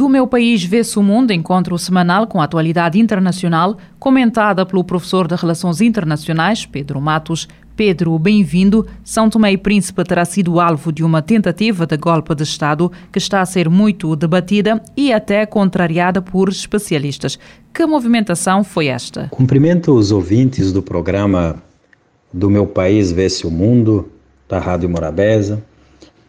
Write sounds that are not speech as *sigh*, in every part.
Do meu país vê-se o mundo, encontro semanal com a atualidade internacional, comentada pelo professor de Relações Internacionais, Pedro Matos. Pedro, bem-vindo. São Tomé e Príncipe terá sido alvo de uma tentativa de golpe de Estado que está a ser muito debatida e até contrariada por especialistas. Que movimentação foi esta? Cumprimento os ouvintes do programa Do Meu País Vê-se o Mundo, da Rádio Morabeza.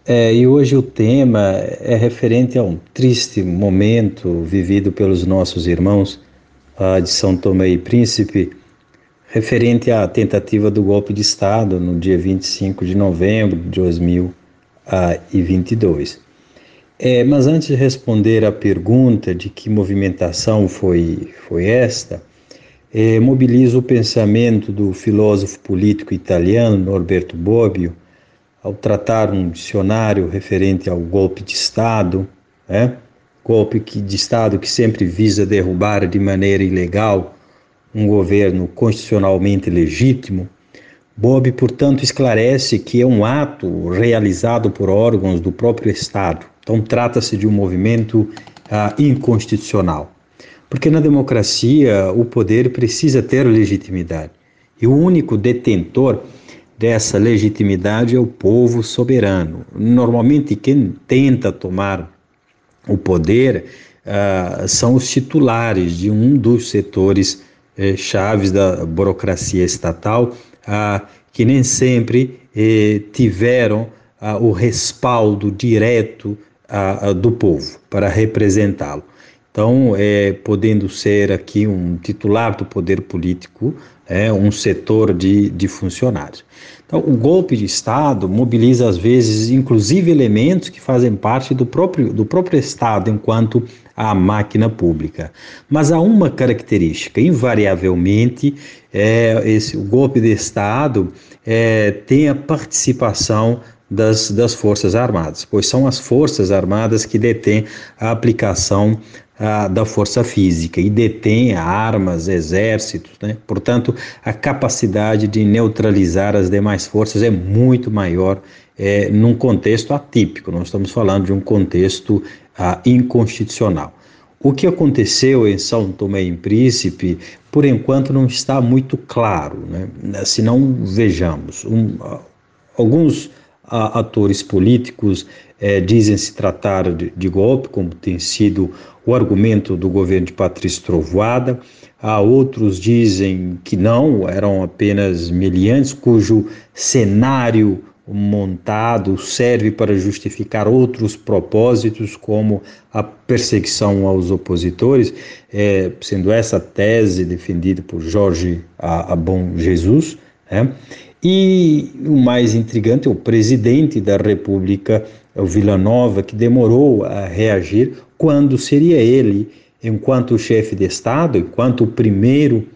É, e hoje o tema é referente a um triste momento vivido pelos nossos irmãos de São Tomé e Príncipe, referente à tentativa do golpe de Estado no dia 25 de novembro de 2022. É, mas antes de responder à pergunta de que movimentação foi, foi esta, é, mobilizo o pensamento do filósofo político italiano Norberto Bobbio, ao tratar um dicionário referente ao golpe de Estado, né? golpe de Estado que sempre visa derrubar de maneira ilegal um governo constitucionalmente legítimo, Bob, portanto, esclarece que é um ato realizado por órgãos do próprio Estado. Então, trata-se de um movimento ah, inconstitucional. Porque na democracia o poder precisa ter legitimidade. E o único detentor dessa legitimidade é o povo soberano. Normalmente, quem tenta tomar o poder uh, são os titulares de um dos setores eh, chaves da burocracia estatal, uh, que nem sempre eh, tiveram uh, o respaldo direto do povo para representá-lo. Então, é, podendo ser aqui um titular do poder político, é, um setor de, de funcionários. Então, o golpe de Estado mobiliza, às vezes, inclusive elementos que fazem parte do próprio, do próprio Estado enquanto a máquina pública. Mas há uma característica, invariavelmente, é, esse, o golpe de Estado é, tem a participação das, das Forças Armadas, pois são as Forças Armadas que detêm a aplicação da força física e detêm armas, exércitos, né? portanto, a capacidade de neutralizar as demais forças é muito maior é, num contexto atípico, nós estamos falando de um contexto inconstitucional. O que aconteceu em São Tomé e Príncipe, por enquanto, não está muito claro. Né? Se não vejamos, um, alguns atores políticos é, dizem se tratar de, de, golpe, como tem sido o argumento do governo de Patrício Trovoada. Há outros dizem que não, eram apenas meliantes, cujo cenário montado serve para justificar outros propósitos, como a perseguição aos opositores, é, sendo essa tese defendida por Jorge Abon Jesus. Né? E o mais intrigante é o presidente da República, o Villanova, que demorou a reagir quando seria ele, enquanto chefe de Estado, enquanto o primeiro,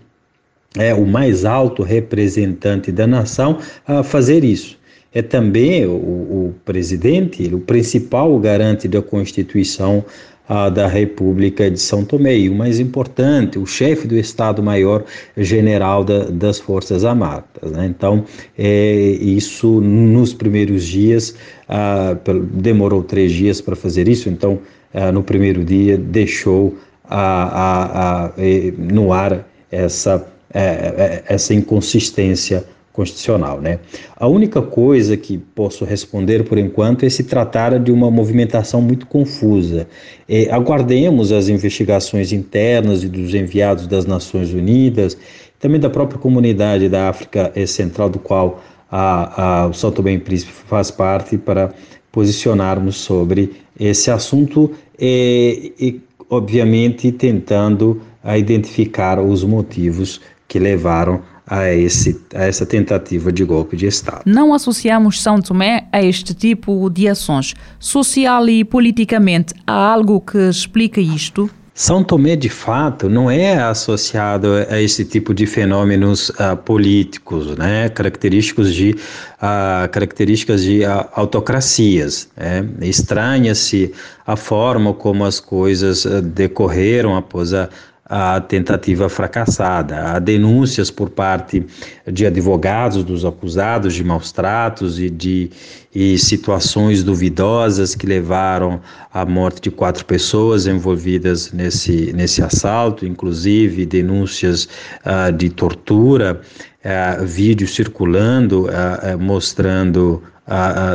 é, o mais alto representante da nação, a fazer isso. É também o, o presidente, o principal garante da Constituição a da República de São Tomé. E o mais importante, o chefe do Estado-Maior-General da, das Forças Armadas. Né? Então, é, isso nos primeiros dias, ah, demorou três dias para fazer isso, então, ah, no primeiro dia, deixou a, a, a, no ar essa, é, é, essa inconsistência constitucional, né? A única coisa que posso responder por enquanto é se tratar de uma movimentação muito confusa. É, aguardemos as investigações internas e dos enviados das Nações Unidas, também da própria comunidade da África Central, do qual a, a, o São Tomé e Príncipe faz parte, para posicionarmos sobre esse assunto e, e obviamente, tentando a identificar os motivos que levaram a, esse, a essa tentativa de golpe de Estado. Não associamos São Tomé a este tipo de ações. Social e politicamente, há algo que explica isto? São Tomé, de fato, não é associado a esse tipo de fenômenos uh, políticos, né? característicos de, uh, características de uh, autocracias. Né? Estranha-se a forma como as coisas decorreram após a, a tentativa fracassada. Há denúncias por parte de advogados dos acusados de maus tratos e de e situações duvidosas que levaram à morte de quatro pessoas envolvidas nesse, nesse assalto, inclusive denúncias uh, de tortura, uh, vídeos circulando uh, mostrando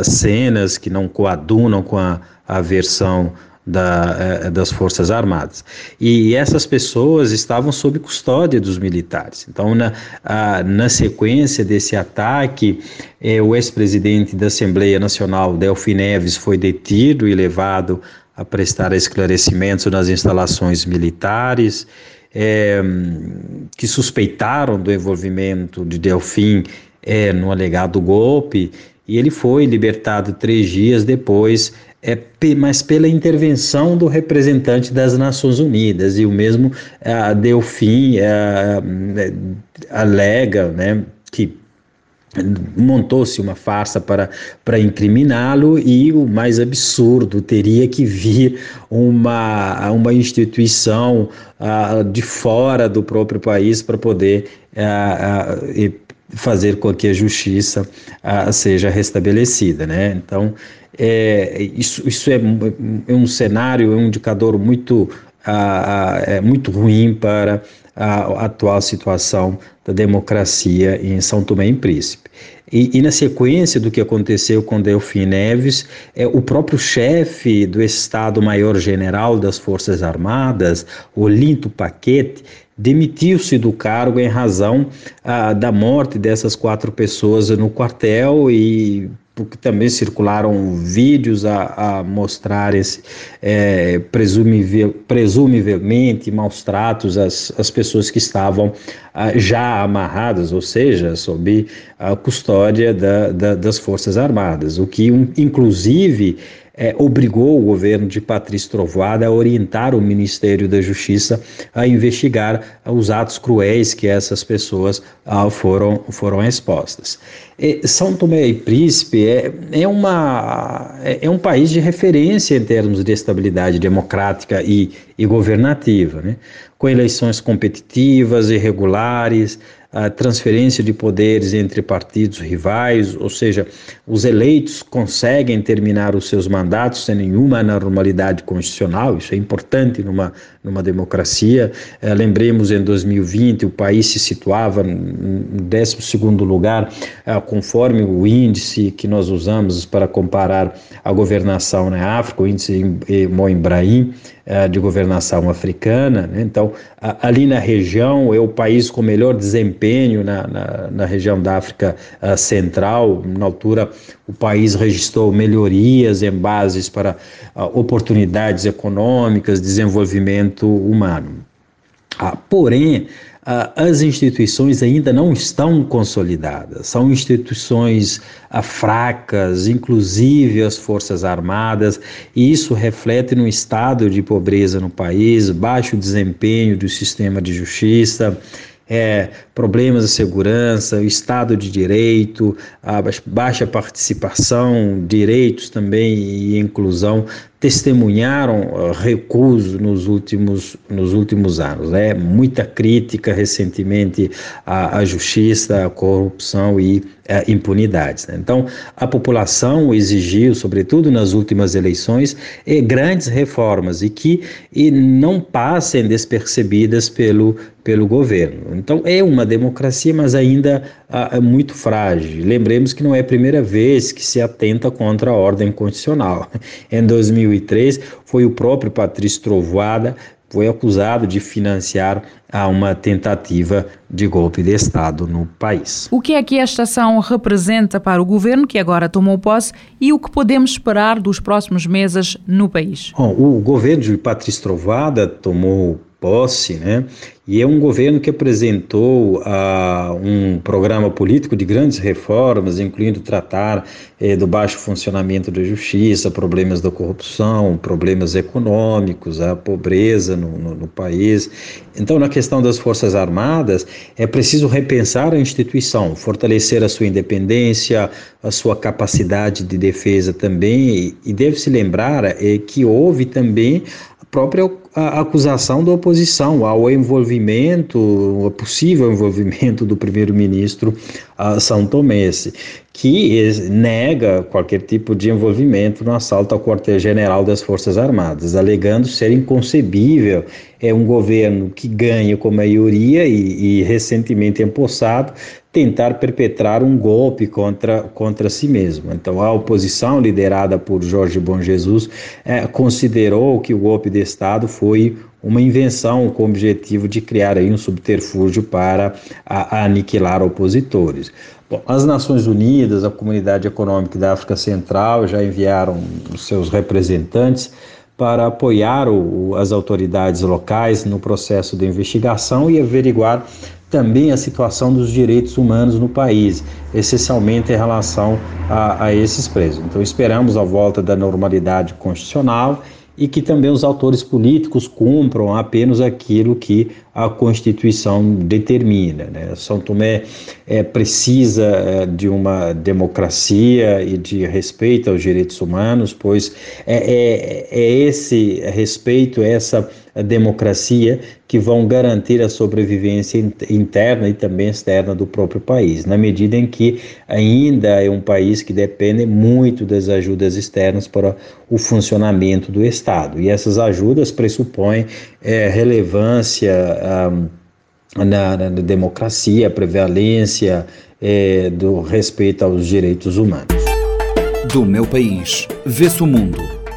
cenas que não coadunam com a, a versão da, eh, das Forças Armadas. E essas pessoas estavam sob custódia dos militares. Então, na, a, na sequência desse ataque, eh, o ex-presidente da Assembleia Nacional, Delfim Neves, foi detido e levado a prestar esclarecimentos nas instalações militares. É, que suspeitaram do envolvimento de Delfim é, no alegado golpe, e ele foi libertado três dias depois é, mas pela intervenção do representante das Nações Unidas, e o mesmo é, deu fim, é, é, alega né, que montou-se uma farsa para, para incriminá-lo e o mais absurdo teria que vir uma, uma instituição uh, de fora do próprio país para poder uh, uh, fazer com que a justiça seja restabelecida, né? Então é, isso, isso é, é, um cenário, é um indicador muito, ah, é muito ruim para a atual situação da democracia em São Tomé e Príncipe. E, e, na sequência do que aconteceu com Delfim Neves, é, o próprio chefe do Estado-Maior-General das Forças Armadas, Olinto Paquete, demitiu-se do cargo em razão ah, da morte dessas quatro pessoas no quartel e porque também circularam vídeos a, a mostrar esse, é, presumivel, presumivelmente maus tratos às, às pessoas que estavam ah, já amarradas, ou seja, sob a custódia da, da, das Forças Armadas, o que um, inclusive é, obrigou o governo de Patrício Trovoada a orientar o Ministério da Justiça a investigar os atos cruéis que essas pessoas ah, foram, foram expostas. E São Tomé e Príncipe é, é, uma, é, é, um país de referência em termos de estabilidade democrática e, e governativa, né? com eleições competitivas e regulares, a transferência de poderes entre partidos rivais, ou seja, os eleitos conseguem terminar os seus mandatos sem nenhuma anormalidade constitucional, isso é importante numa, numa democracia. É, lembremos, em 2020, o país se situava no 12 lugar, é, conforme o índice que nós usamos para comparar a governação na África, o índice Moimbrahim, é, de governação africana. Né? Então, ali na região, é o país com melhor desempenho na, na, na região da África Central. Na altura, o país registrou melhorias em bases para uh, oportunidades econômicas, desenvolvimento humano. Uh, porém, as instituições ainda não estão consolidadas, são instituições fracas, inclusive as Forças Armadas, e isso reflete no estado de pobreza no país, baixo desempenho do sistema de justiça, é, problemas de segurança, o Estado de Direito, a baixa participação, direitos também e inclusão testemunharam recuso nos últimos, nos últimos anos. Né? Muita crítica recentemente à, à justiça, à corrupção e uh, impunidades. Né? Então, a população exigiu, sobretudo nas últimas eleições, grandes reformas e que e não passem despercebidas pelo, pelo governo. Então, é uma democracia, mas ainda uh, é muito frágil. Lembremos que não é a primeira vez que se atenta contra a ordem constitucional. *laughs* Em 2000 2003, foi o próprio Patrício Trovoada foi acusado de financiar a uma tentativa de golpe de Estado no país. O que é que esta ação representa para o governo que agora tomou posse e o que podemos esperar dos próximos meses no país? Bom, o governo de Patrício Trovada tomou posse, né? E é um governo que apresentou uh, um programa político de grandes reformas, incluindo tratar eh, do baixo funcionamento da justiça, problemas da corrupção, problemas econômicos, a pobreza no, no, no país. Então, na questão das Forças Armadas, é preciso repensar a instituição, fortalecer a sua independência, a sua capacidade de defesa também, e deve-se lembrar eh, que houve também própria acusação da oposição ao envolvimento, o possível envolvimento do primeiro-ministro São Tomense, que nega qualquer tipo de envolvimento no assalto ao quartel-general das Forças Armadas, alegando ser inconcebível. É um governo que ganha com maioria e, e recentemente empossado tentar perpetrar um golpe contra, contra si mesmo. Então, a oposição, liderada por Jorge Bom Jesus, é, considerou que o golpe de Estado foi uma invenção com o objetivo de criar aí um subterfúgio para a, a aniquilar opositores. Bom, as Nações Unidas, a Comunidade Econômica da África Central já enviaram seus representantes para apoiar o, as autoridades locais no processo de investigação e averiguar também a situação dos direitos humanos no país, essencialmente em relação a, a esses presos. Então, esperamos a volta da normalidade constitucional e que também os autores políticos cumpram apenas aquilo que a Constituição determina. Né? São Tomé é, precisa é, de uma democracia e de respeito aos direitos humanos, pois é, é, é esse respeito, essa democracia que vão garantir a sobrevivência interna e também externa do próprio país, na medida em que ainda é um país que depende muito das ajudas externas para o funcionamento do Estado. E essas ajudas pressupõem é, relevância um, na, na, democracia, prevalência é, do respeito aos direitos humanos. Do meu país, vê-se o mundo